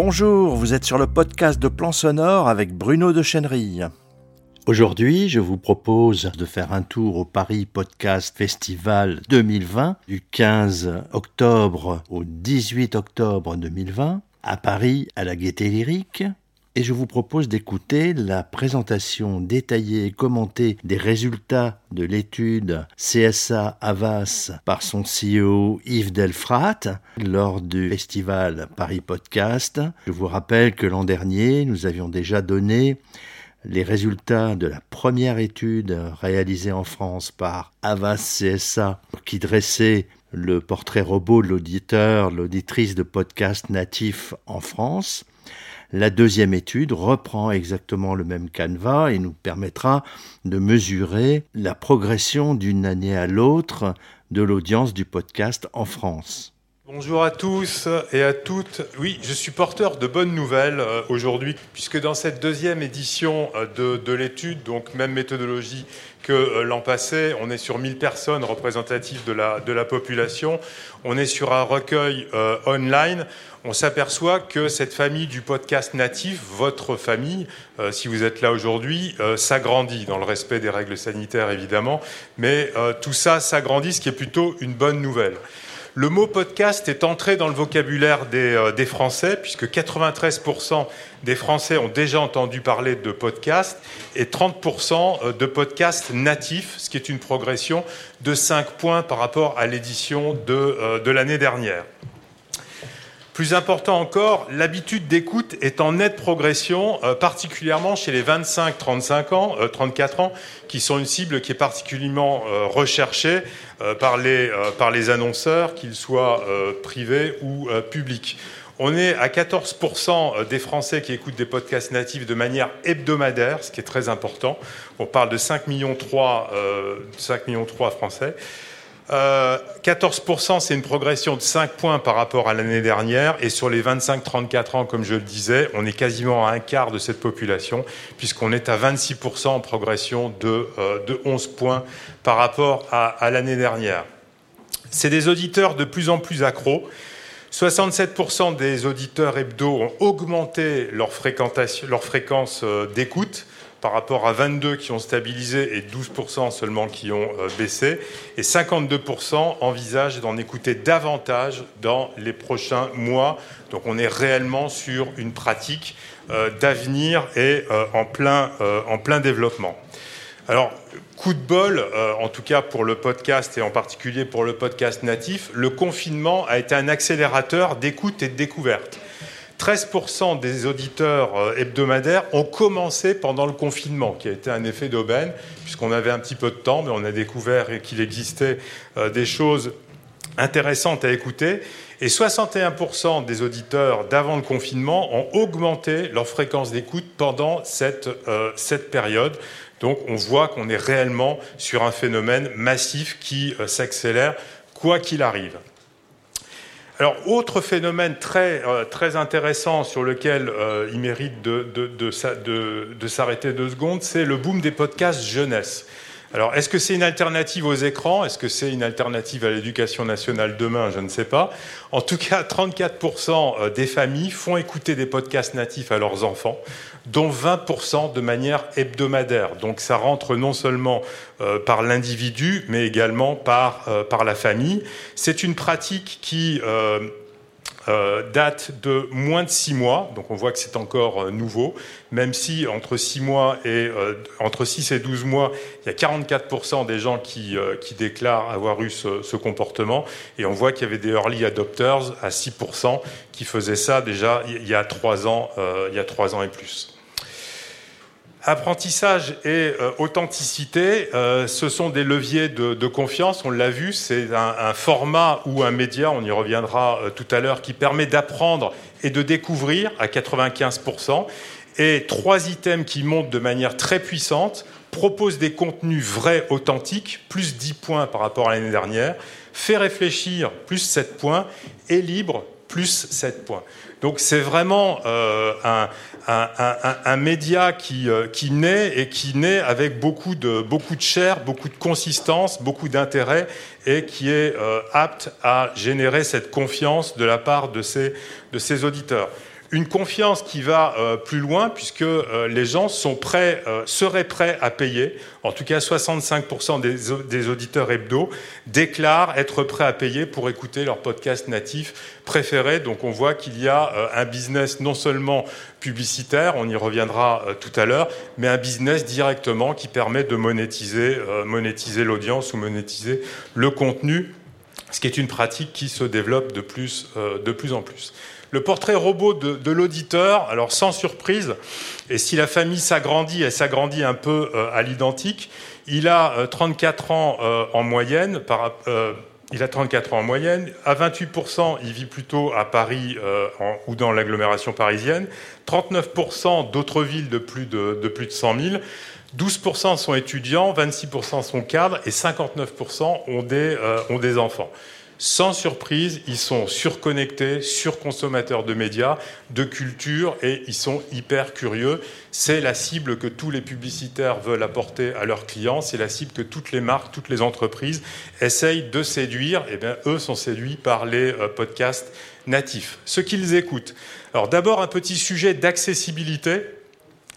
Bonjour, vous êtes sur le podcast de Plan Sonore avec Bruno de Chenerille. Aujourd'hui, je vous propose de faire un tour au Paris Podcast Festival 2020 du 15 octobre au 18 octobre 2020 à Paris à la Gaîté Lyrique et je vous propose d'écouter la présentation détaillée et commentée des résultats de l'étude CSA Avas par son CEO Yves Delfrat lors du festival Paris Podcast. Je vous rappelle que l'an dernier, nous avions déjà donné les résultats de la première étude réalisée en France par Avas CSA qui dressait le portrait robot de l'auditeur, l'auditrice de podcast natif en France. La deuxième étude reprend exactement le même canevas et nous permettra de mesurer la progression d'une année à l'autre de l'audience du podcast en France. Bonjour à tous et à toutes. Oui, je suis porteur de bonnes nouvelles euh, aujourd'hui, puisque dans cette deuxième édition euh, de, l'étude, donc même méthodologie que euh, l'an passé, on est sur 1000 personnes représentatives de la, de la population, on est sur un recueil online on s'aperçoit que cette famille du podcast natif, votre famille, euh, si vous êtes là aujourd'hui, euh, s'agrandit dans le respect des règles sanitaires évidemment, mais euh, tout ça s'agrandit, ce qui est plutôt une bonne nouvelle. Le mot podcast est entré dans le vocabulaire des, Français, puisque 93% des Français ont déjà entendu parler de podcast et 30% de podcasts natifs, ce qui est une progression de 5 points par rapport à l'édition de, de l'année dernière. Plus important encore, l'habitude d'écoute est en nette progression, euh, particulièrement chez les 25-35 ans, 34 euh, ans, qui sont une cible qui est particulièrement euh, recherchée par, les, annonceurs, qu'ils soient privés ou publics. On est à 14% des Français qui écoutent des podcasts natifs de manière hebdomadaire, ce qui est très important. On parle de 5 millions 3, 5 millions 3 Français. 14%, euh, c'est une progression de 5 points par rapport à l'année dernière. Et sur les 25-34 ans, comme je le disais, on est quasiment à un quart de cette population, puisqu'on est à 26% en progression de, 11 euh, points par rapport à, l'année dernière. C'est des auditeurs de plus en plus accros. 67% des auditeurs hebdo ont augmenté leur, leur fréquence euh, d'écoute par rapport à 22 qui ont stabilisé et 12% seulement qui ont euh, baissé. Et 52% envisagent d'en écouter davantage dans les prochains mois. Donc on est réellement sur une pratique euh, d'avenir et euh, en, plein, en plein développement. Alors, coup de bol, en tout cas pour le podcast et en particulier pour le podcast natif, le confinement a été un accélérateur d'écoute et de découverte. 13% des auditeurs euh, hebdomadaires ont commencé pendant le confinement, qui a été un effet d'aubaine, puisqu'on avait un petit peu de temps, mais on a découvert qu'il existait euh, des choses intéressantes à écouter. Et 61% des auditeurs d'avant le confinement ont augmenté leur fréquence d'écoute pendant euh, cette période. Donc on voit qu'on est réellement sur un phénomène massif qui s'accélère quoi qu'il arrive. Alors, autre phénomène très, euh, très intéressant sur lequel euh, il mérite de, de, de, de s'arrêter deux secondes, c'est le boom des podcasts jeunesse. Alors, est-ce que c'est une alternative aux écrans? Est-ce que c'est une alternative à l'éducation nationale demain? Je ne sais pas. En tout cas, 34% euh, des familles font écouter des podcasts natifs à leurs enfants dont 20% de manière hebdomadaire. Donc ça rentre non seulement euh, par l'individu, mais également par, euh, par la famille. C'est une pratique qui date de moins de 6 mois, donc on voit que c'est encore nouveau, même si entre 6 mois et entre 6 et 12 mois, il y a 44% des gens qui, déclarent avoir eu ce, comportement, et on voit qu'il y avait des early adopters à 6% qui faisaient ça déjà il y a 3 ans, il y a 3 ans et plus. Apprentissage et euh, authenticité, euh, ce sont des leviers de, confiance, on l'a vu, c'est un, format ou un média, on y reviendra euh, tout à l'heure, qui permet d'apprendre et de découvrir à 95%. Et trois items qui montent de manière très puissante, proposent des contenus vrais, authentiques, plus 10 points par rapport à l'année dernière, fait réfléchir, plus 7 points, et libre, plus 7 points. Donc c'est vraiment un, un, média qui, euh, qui, naît et qui naît avec beaucoup de, beaucoup chair, beaucoup de consistance, beaucoup d'intérêt et qui est euh, apte à générer cette confiance de la part de ses auditeurs. Une confiance qui va euh, plus loin puisque euh, les gens euh, seraient prêts à payer. En tout cas, 65% des, auditeurs hebdo déclarent être prêts à payer pour écouter leur podcast natif préféré. Donc on voit qu'il y a un business non seulement publicitaire, on y reviendra tout à l'heure, mais un business directement qui permet de monétiser, l'audience ou monétiser le contenu, ce qui est une pratique qui se développe de plus en plus le portrait robot de, l'auditeur, alors sans surprise, et si la famille s'agrandit, elle s'agrandit un peu euh, à l'identique, il a 34 euh, ans euh, en moyenne, il a 34 ans en moyenne, à 28%, il vit plutôt à Paris ou dans l'agglomération parisienne, 39% d'autres villes de plus de, de plus de 100 000, 12% sont étudiants, 26% sont cadres et 59% ont des, ont des enfants. Sans surprise, ils sont surconnectés, surconsommateurs de médias, de culture, et ils sont hyper curieux. C'est la cible que tous les publicitaires veulent apporter à leurs clients, c'est la cible que toutes les marques, toutes les entreprises essayent de séduire. Et eh bien, eux sont séduits par les euh, podcasts natifs. Ce qu'ils écoutent. Alors d'abord, un petit sujet d'accessibilité.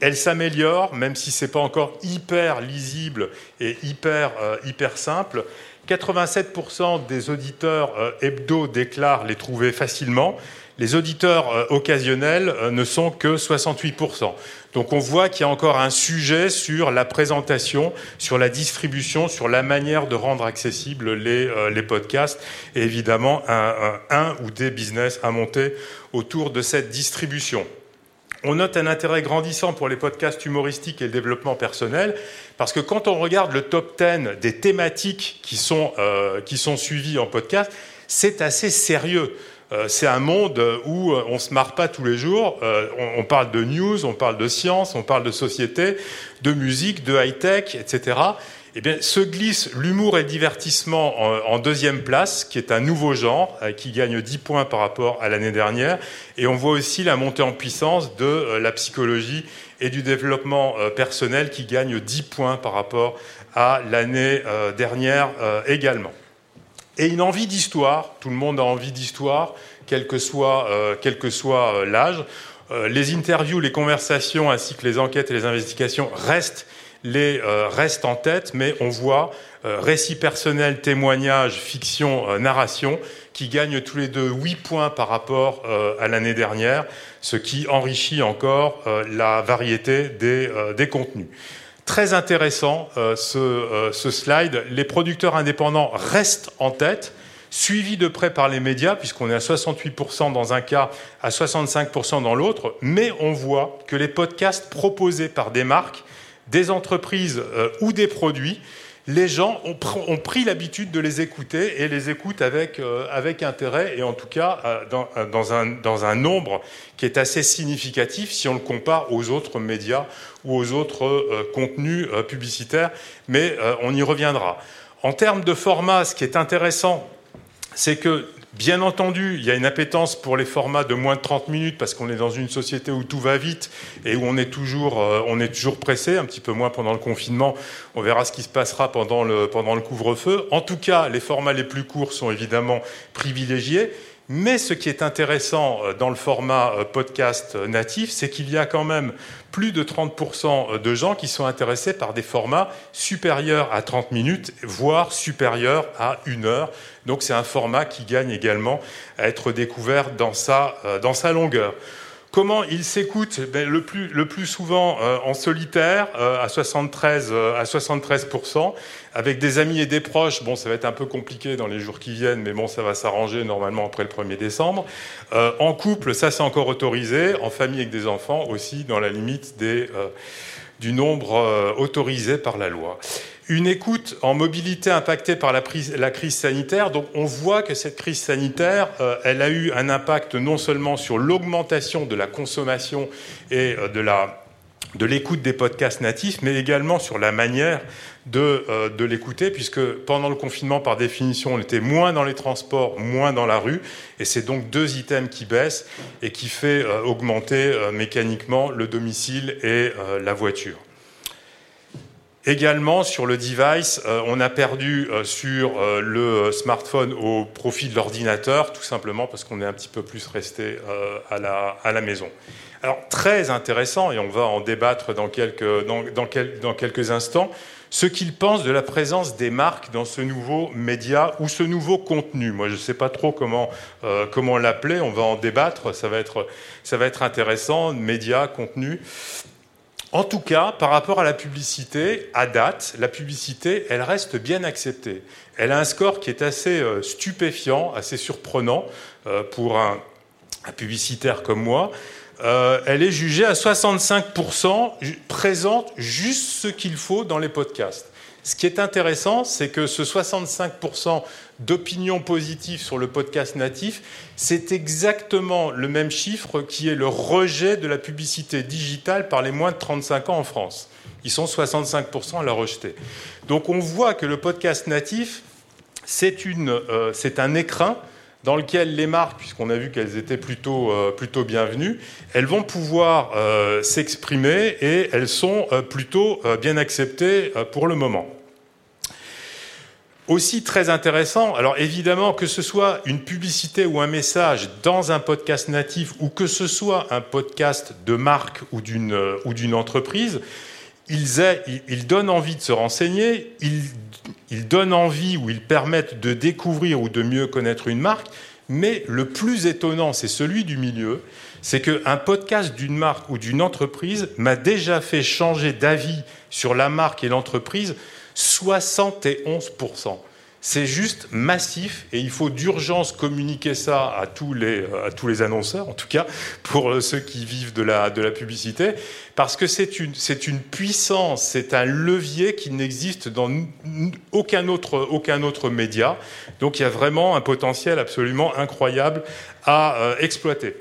Elle s'améliore, même si ce n'est pas encore hyper lisible et hyper, euh, hyper simple. 87% des auditeurs euh, hebdo déclarent les trouver facilement. Les auditeurs euh, occasionnels euh, ne sont que 68%. Donc on voit qu'il y a encore un sujet sur la présentation, sur la distribution, sur la manière de rendre accessibles les, podcasts et évidemment un ou des business à monter autour de cette distribution. On note un intérêt grandissant pour les podcasts humoristiques et le développement personnel, parce que quand on regarde le top 10 des thématiques qui sont, euh, qui sont suivies en podcast, c'est assez sérieux. Euh, c'est un monde où on ne se marre pas tous les jours. Euh, on, parle de news, on parle de science, on parle de société, de musique, de high-tech, etc. Eh bien, se glisse l'humour et le divertissement en, deuxième place, qui est un nouveau genre, euh, qui gagne 10 points par rapport à l'année dernière. Et on voit aussi la montée en puissance de euh, la psychologie et du développement euh, personnel, qui gagne 10 points par rapport à l'année dernière également. Et une envie d'histoire, tout le monde a envie d'histoire, quel que soit, quel que soit l'âge. les interviews, les conversations, ainsi que les enquêtes et les investigations restent les euh, restent en tête, mais on voit euh, récit personnel, témoignage, fiction, euh, narration, qui gagnent tous les deux 8 points par rapport à l'année dernière, ce qui enrichit encore la variété des, contenus. Très intéressant ce, slide. Les producteurs indépendants restent en tête, suivis de près par les médias, puisqu'on est à 68% dans un cas, à 65% dans l'autre, mais on voit que les podcasts proposés par des marques des entreprises euh, ou des produits, les gens ont, pris l'habitude de les écouter et les écoutent avec, euh, intérêt et en tout cas euh, dans, dans, un, dans, un, nombre qui est assez significatif si on le compare aux autres médias ou aux autres contenus publicitaires, mais on y reviendra. En termes de format, ce qui est intéressant, c'est que Bien entendu, il y a une appétence pour les formats de moins de 30 minutes parce qu'on est dans une société où tout va vite et où on est toujours, euh, on est toujours pressé, un petit peu moins pendant le confinement. On verra ce qui se passera pendant le, pendant le couvre-feu. En tout cas, les formats les plus courts sont évidemment privilégiés. Mais ce qui est intéressant euh, dans le format euh, podcast euh, natif, c'est qu'il y a quand même plus de 30% de gens qui sont intéressés par des formats supérieurs à 30 minutes, voire supérieurs à une heure. Donc c'est un format qui gagne également à être découvert dans sa, dans sa longueur. Comment il s'écoute? Ben, le, plus, souvent euh, en solitaire, euh, à 73, euh, à 73%, avec des amis et des proches. Bon, ça va être un peu compliqué dans les jours qui viennent, mais bon, ça va s'arranger normalement après le 1er décembre. en couple, ça c'est encore autorisé. En famille avec des enfants aussi, dans la limite du nombre autorisé par la loi une écoute en mobilité impactée par la, crise sanitaire. Donc on voit que cette crise sanitaire, euh, elle a eu un impact non seulement sur l'augmentation de la consommation et euh, de la de l'écoute des podcasts natifs, mais également sur la manière de, euh, de l'écouter, puisque pendant le confinement, par définition, on était moins dans les transports, moins dans la rue, et c'est donc deux items qui baissent et qui fait augmenter mécaniquement le domicile et la voiture. Également sur le device, euh, on a perdu euh, sur euh, le smartphone au profit de l'ordinateur, tout simplement parce qu'on est un petit peu plus resté à la, maison. Alors très intéressant, et on va en débattre dans quelques, instants, ce qu'ils pensent de la présence des marques dans ce nouveau média ou ce nouveau contenu. Moi, je ne sais pas trop comment, comment l'appeler, on va en débattre, ça va être, ça va être intéressant, média, contenu. En tout cas, par rapport à la publicité, à date, la publicité, elle reste bien acceptée. Elle a un score qui est assez euh, stupéfiant, assez surprenant euh, pour un, publicitaire comme moi. Euh, elle est jugée à 65%, présente juste ce qu'il faut dans les podcasts. Ce qui est intéressant, c'est que ce 65% d'opinion positive sur le podcast natif, c'est exactement le même chiffre qui est le rejet de la publicité digitale par les moins de 35 ans en France. Ils sont 65% à la rejeter. Donc on voit que le podcast natif, c'est euh, un écrin dans lequel les marques, puisqu'on a vu qu'elles étaient plutôt, euh, bienvenues, elles vont pouvoir euh, s'exprimer et elles sont plutôt bien acceptées pour le moment. Aussi très intéressant, alors évidemment que ce soit une publicité ou un message dans un podcast natif ou que ce soit un podcast de marque ou d'une euh, ou d'une entreprise, ils, ils, donnent envie de se renseigner, ils, ils donnent envie ou ils permettent de découvrir ou de mieux connaître une marque, mais le plus étonnant, c'est celui du milieu, c'est qu'un podcast d'une marque ou d'une entreprise m'a déjà fait changer d'avis sur la marque et l'entreprise 71%. C'est juste massif et il faut d'urgence communiquer ça à tous, les, à tous les annonceurs, en tout cas pour ceux qui vivent de la, de la publicité, parce que c'est une, une puissance, c'est un levier qui n'existe dans aucun autre, aucun autre média. Donc il y a vraiment un potentiel absolument incroyable à euh, exploiter.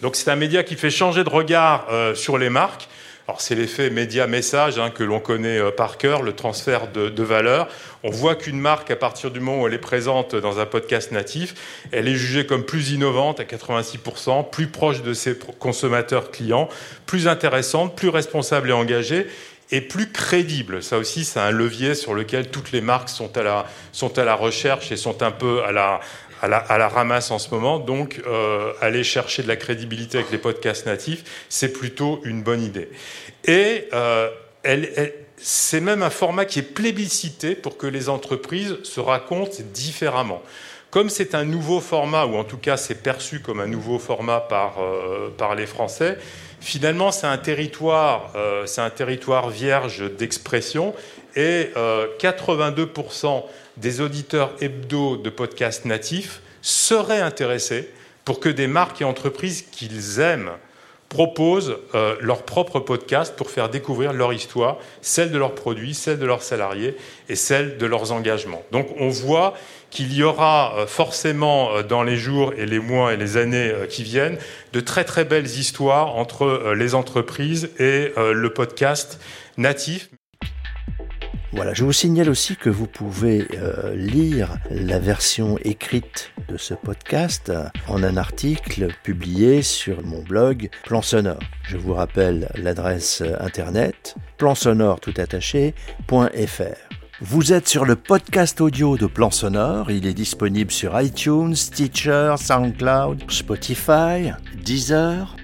Donc c'est un média qui fait changer de regard euh, sur les marques alors c'est l'effet média-message hein, que l'on connaît euh, par cœur, le transfert de, valeur. On voit qu'une marque, à partir du moment où elle est présente dans un podcast natif, elle est jugée comme plus innovante à 86%, plus proche de ses consommateurs clients, plus intéressante, plus responsable et engagée et plus crédible. Ça aussi, c'est un levier sur lequel toutes les marques sont à la recherche et sont un peu à la, à la, ramasse en ce moment. Donc, euh, aller chercher de la crédibilité avec les podcasts natifs, c'est plutôt une bonne idée. Et euh, c'est même un format qui est plébiscité pour que les entreprises se racontent différemment. Comme c'est un nouveau format, ou en tout cas c'est perçu comme un nouveau format par, euh, par les Français, finalement c'est un territoire, c'est un territoire vierge d'expression et 82% des auditeurs hebdo de podcasts natifs seraient intéressés pour que des marques et entreprises qu'ils aiment proposent euh, leur propre podcast pour faire découvrir leur histoire, celle de leurs produits, celle de leurs salariés et celle de leurs engagements. Donc on voit qu'il y aura euh, forcément euh, dans les jours et les mois et les années qui viennent de très très belles histoires entre les entreprises et le podcast natif. Voilà, je vous signale aussi que vous pouvez euh, lire la version écrite de ce podcast en un article publié sur mon blog Plan Sonore. Je vous rappelle l'adresse internet plansonore.fr. Vous êtes sur le podcast audio de Plan Sonore. Il est disponible sur iTunes, Stitcher, SoundCloud, Spotify, Deezer,